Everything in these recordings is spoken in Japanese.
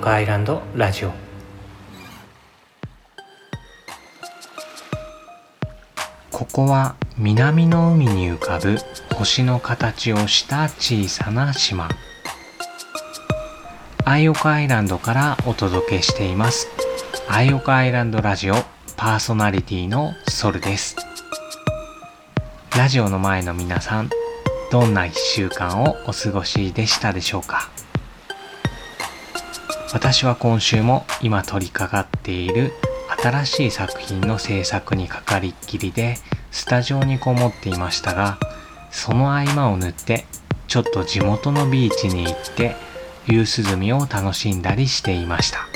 岡アイランドラジオ。ここは南の海に浮かぶ星の形をした小さな島。アイオカアイランドからお届けしています。アイオカアイランドラジオパーソナリティのソルです。ラジオの前の皆さんどんな1週間をお過ごしでしたでしょうか？私は今週も今取り掛かっている新しい作品の制作にかかりっきりでスタジオにこもっていましたがその合間を縫ってちょっと地元のビーチに行って夕涼みを楽しんだりしていました。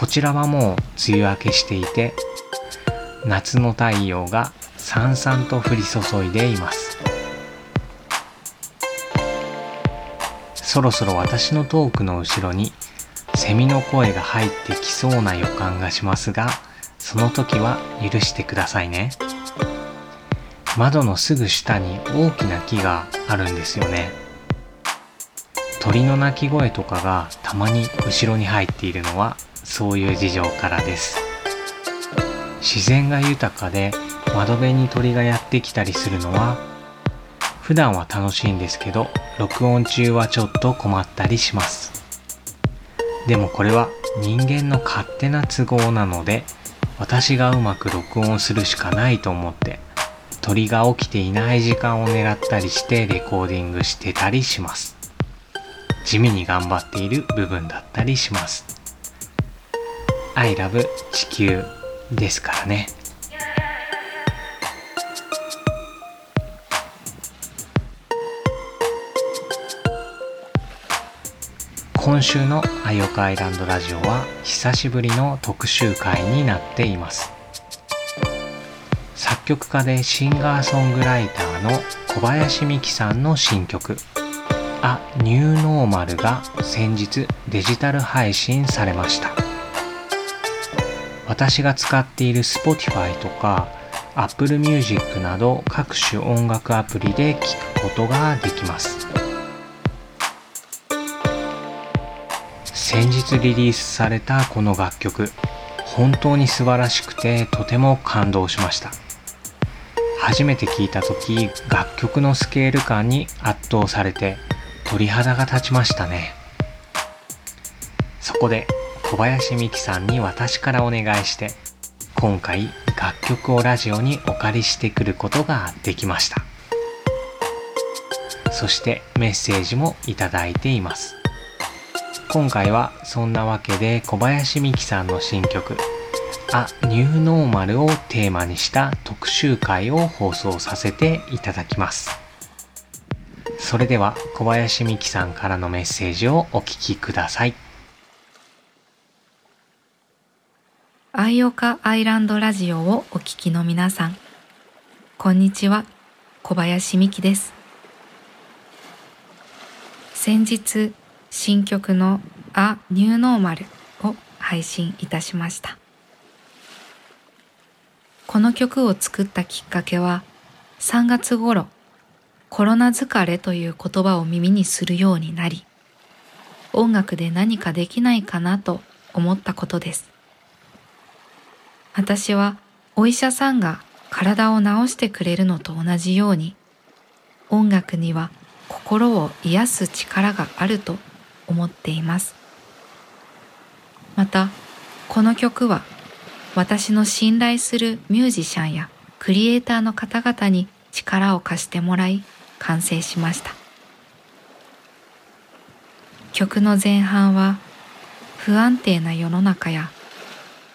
こちらはもう梅雨明けしていて夏の太陽がさんさんと降り注いでいます。そろそろ私のトークの後ろにセミの声が入ってきそうな予感がしますがその時は許してくださいね。窓のすぐ下に大きな木があるんですよね。鳥の鳴き声とかがたまに後ろに入っているのはそういう事情からです。自然が豊かで窓辺に鳥がやってきたりするのは普段は楽しいんですけど録音中はちょっと困ったりします。でもこれは人間の勝手な都合なので私がうまく録音するしかないと思って鳥が起きていない時間を狙ったりしてレコーディングしてたりします。地味に頑張っている部分だったりします。I love 地球ですからね。今週のアイオカアイランドラジオは久しぶりの特集会になっています。作曲家でシンガーソングライターの小林美樹さんの新曲「A New Normal」が先日デジタル配信されました。私が使っている Spotify とか Apple Music など各種音楽アプリで聴くことができます。先日リリースされたこの楽曲本当に素晴らしくてとても感動しました。初めて聴いた時楽曲のスケール感に圧倒されて鳥肌が立ちましたね。そこで小林美樹さんに私からお願いして今回楽曲をラジオにお借りしてくることができました。そしてメッセージもいただいています。今回はそんなわけで小林美樹さんの新曲「A New Normal」をテーマにした特集会を放送させていただきます。それでは小林美樹さんからのメッセージをお聞きください。アイオカアイランドラジオをお聞きの皆さんこんにちは。小林美樹です。先日新曲の「A New Normal」を配信いたしました。この曲を作ったきっかけは3月頃コロナ疲れという言葉を耳にするようになり音楽で何かできないかなと思ったことです。私はお医者さんが体を治してくれるのと同じように音楽には心を癒す力があると思っています。またこの曲は私の信頼するミュージシャンやクリエイターの方々に力を貸してもらい完成しました。曲の前半は不安定な世の中や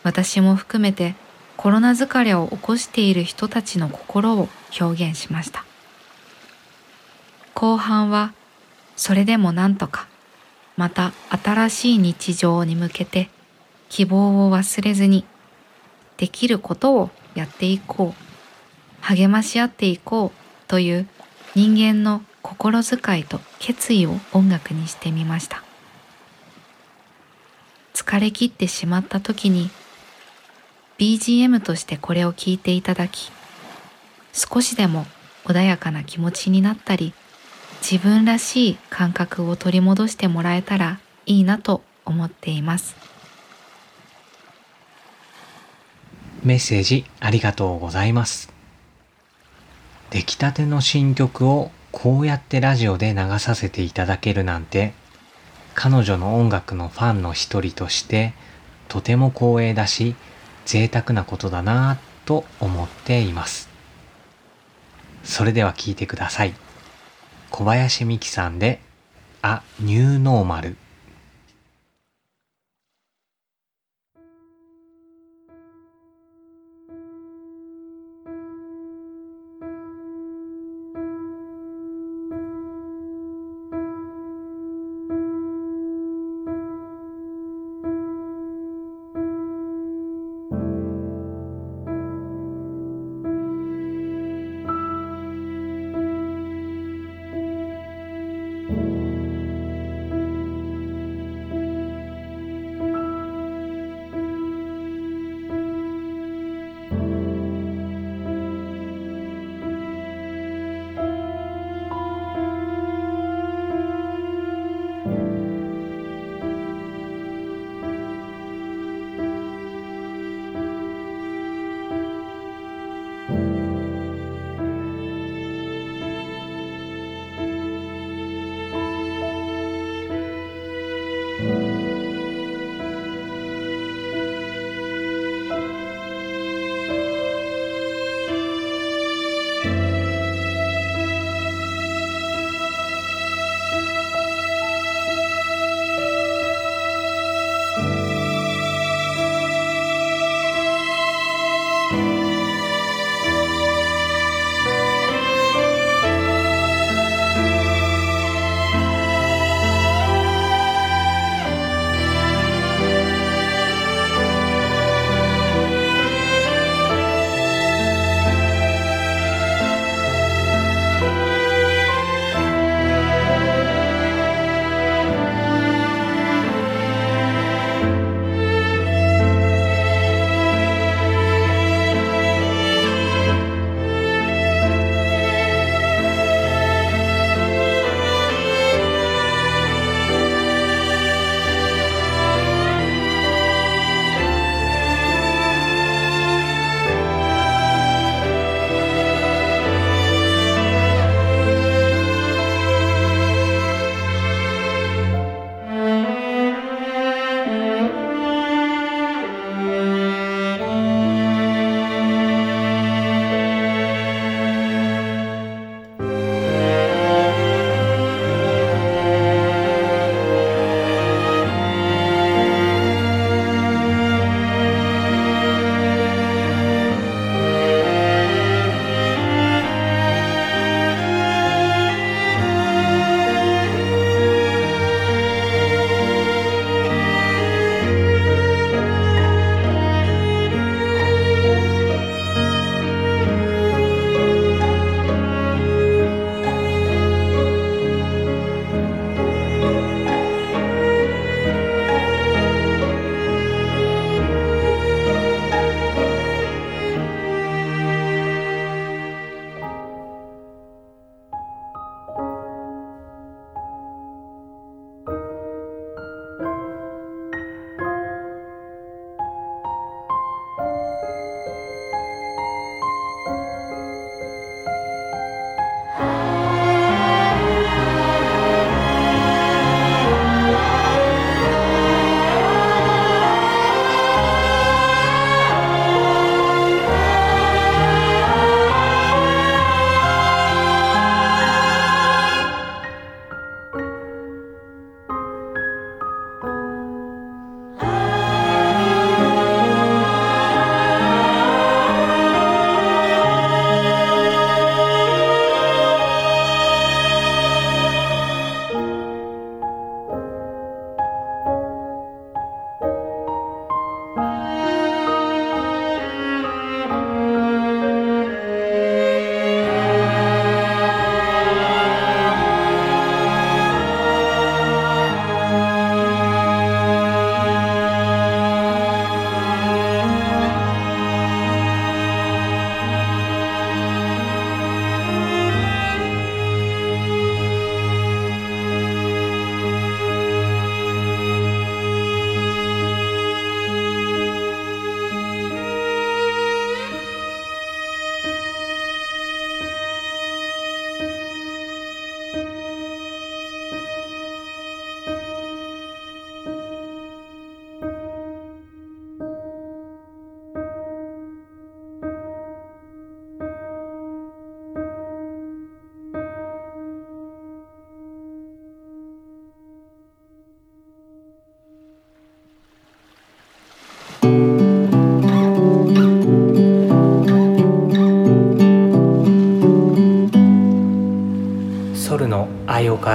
私も含めてコロナ疲れを起こしている人たちの心を表現しました。後半はそれでもなんとかまた新しい日常に向けて希望を忘れずにできることをやっていこう。励まし合っていこうという人間の心遣いと決意を音楽にしてみました。疲れ切ってしまった時に BGM としてこれを聴いていただき少しでも穏やかな気持ちになったり自分らしい感覚を取り戻してもらえたらいいなと思っています。メッセージありがとうございます。出来たての新曲をこうやってラジオで流させていただけるなんて彼女の音楽のファンの一人としてとても光栄だし贅沢なことだなぁと思っています。それでは聞いてください。小林美樹さんで「あニューノーマル」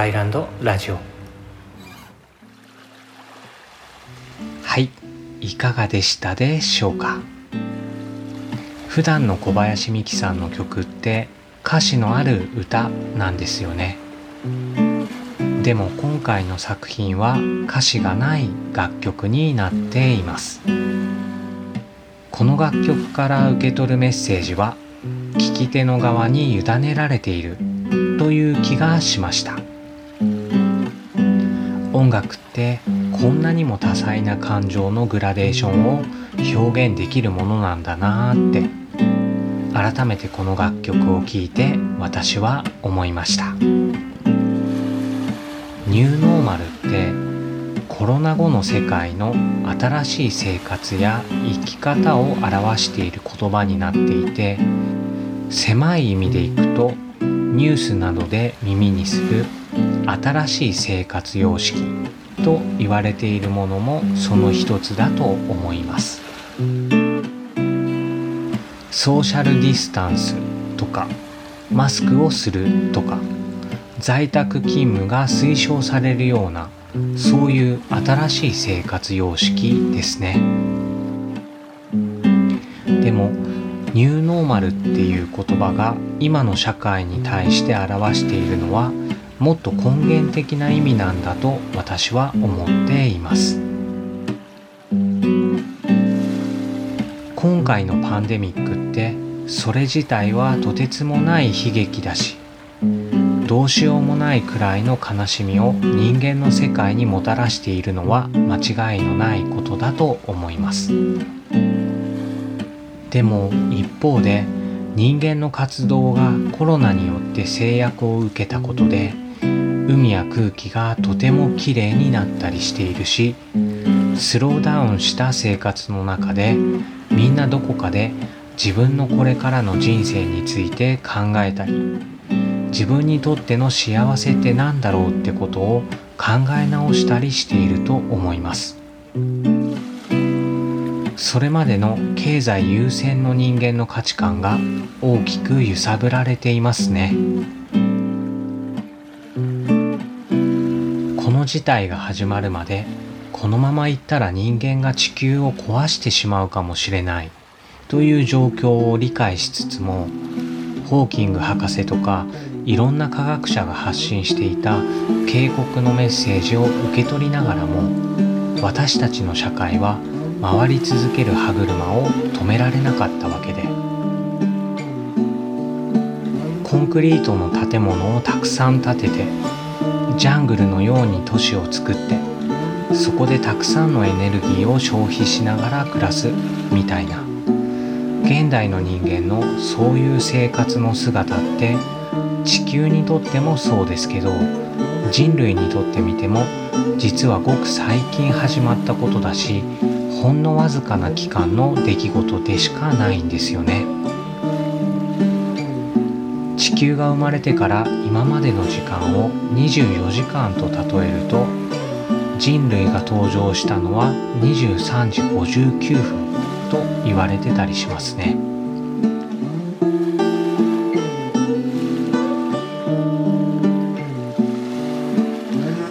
アイランドラジオ。はいいかがでしたでしょうか？普段の小林美樹さんの曲って歌詞のある歌なんですよね。でも今回の作品は歌詞がない楽曲になっています。この楽曲から受け取るメッセージは聞き手の側に委ねられているという気がしました。音楽ってこんなにも多彩な感情のグラデーションを表現できるものなんだなーって改めてこの楽曲を聴いて私は思いました。ニューノーマルってコロナ後の世界の新しい生活や生き方を表している言葉になっていて狭い意味でいくとニュースなどで耳にする新しい生活様式と言われているものもその一つだと思います。ソーシャルディスタンスとかマスクをするとか在宅勤務が推奨されるようなそういう新しい生活様式ですね。でもニューノーマルっていう言葉が今の社会に対して表しているのはもっと根源的な意味なんだと私は思っています今回のパンデミックってそれ自体はとてつもない悲劇だしどうしようもないくらいの悲しみを人間の世界にもたらしているのは間違いのないことだと思います。でも一方で人間の活動がコロナによって制約を受けたことで海や空気がとてもきれいになったりしているしスローダウンした生活の中でみんなどこかで自分のこれからの人生について考えたり自分にとっての幸せって何だろうってことを考え直したりしていると思います。それまでの経済優先の人間の価値観が大きく揺さぶられていますねの事態が始まるまでこのままいったら人間が地球を壊してしまうかもしれないという状況を理解しつつもホーキング博士とかいろんな科学者が発信していた警告のメッセージを受け取りながらも私たちの社会は回り続ける歯車を止められなかったわけでコンクリートの建物をたくさん建ててジャングルのように都市を作ってそこでたくさんのエネルギーを消費しながら暮らすみたいな。現代の人間のそういう生活の姿って地球にとってもそうですけど人類にとってみても実はごく最近始まったことだしほんのわずかな期間の出来事でしかないんですよね。地球が生まれてから今までの時間を24時間と例えると人類が登場したのは23時59分と言われてたりしますね。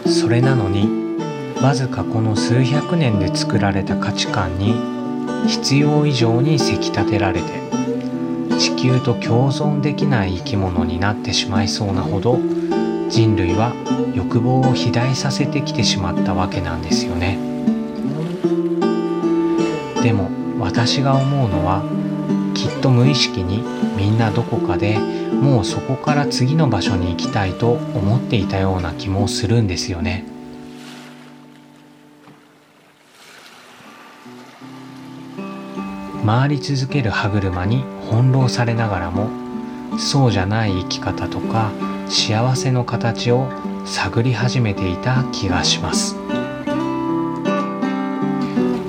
それなのにわずかこの数百年で作られた価値観に必要以上にせき立てられて地球と共存できない生き物になってしまいそうなほど人類は欲望を肥大させてきてしまったわけなんですよねでも私が思うのはきっと無意識にみんなどこかでもうそこから次の場所に行きたいと思っていたような気もするんですよね。回り続ける歯車に翻弄されながらもそうじゃない生き方とか幸せの形を探り始めていた気がします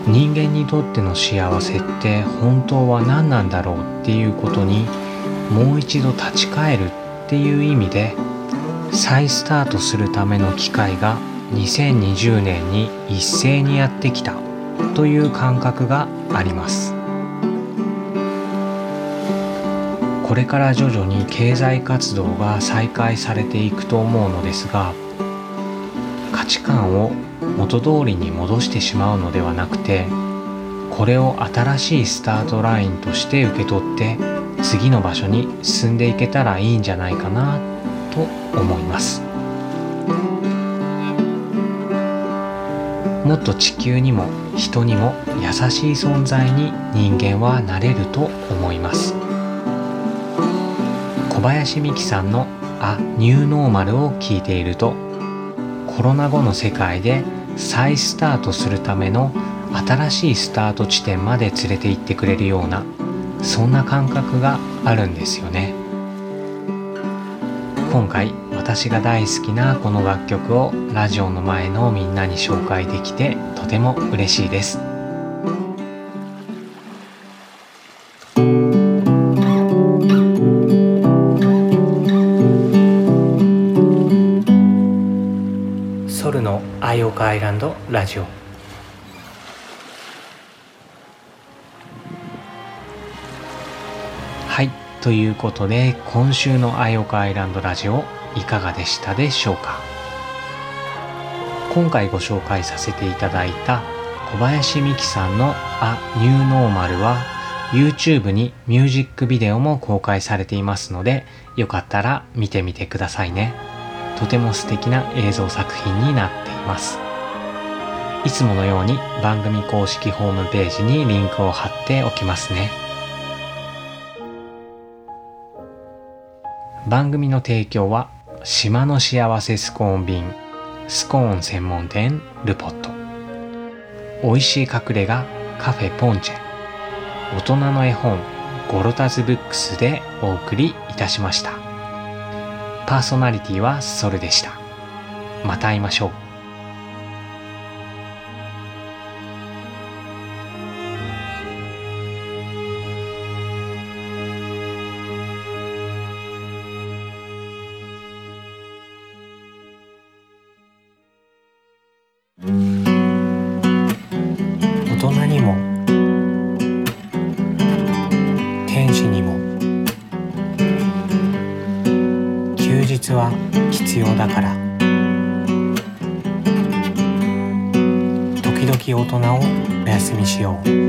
人間にとっての幸せって本当は何なんだろうっていうことにもう一度立ち返るっていう意味で再スタートするための機会が2020年に一斉にやってきたという感覚があります。これから徐々に経済活動が再開されていくと思うのですが価値観を元通りに戻してしまうのではなくてこれを新しいスタートラインとして受け取って次の場所に進んでいけたらいいんじゃないかなと思います。もっと地球にも人にも優しい存在に人間はなれると思います。小林美樹さんの「あニューノーマル」を聞いているとコロナ後の世界で再スタートするための新しいスタート地点まで連れて行ってくれるようなそんな感覚があるんですよね。今回私が大好きなこの楽曲をラジオの前のみんなに紹介できてとても嬉しいです。ソルのアイオカアイランドラジオ。はいということで今週のアイオカアイランドラジオいかがでしたでしょうか。今回ご紹介させていただいた小林美樹さんの「あニューノーマルは YouTube にミュージックビデオも公開されていますのでよかったら見てみてくださいね。とても素敵な映像作品になっています。いつものように番組公式ホームページにリンクを貼っておきますね。番組の提供は島の幸せスコーン便スコーン専門店ルポット。美味しい隠れ家カフェポンチェ。大人の絵本ゴロタズブックスでお送りいたしました。パーソナリティはソルでした。また会いましょう。down.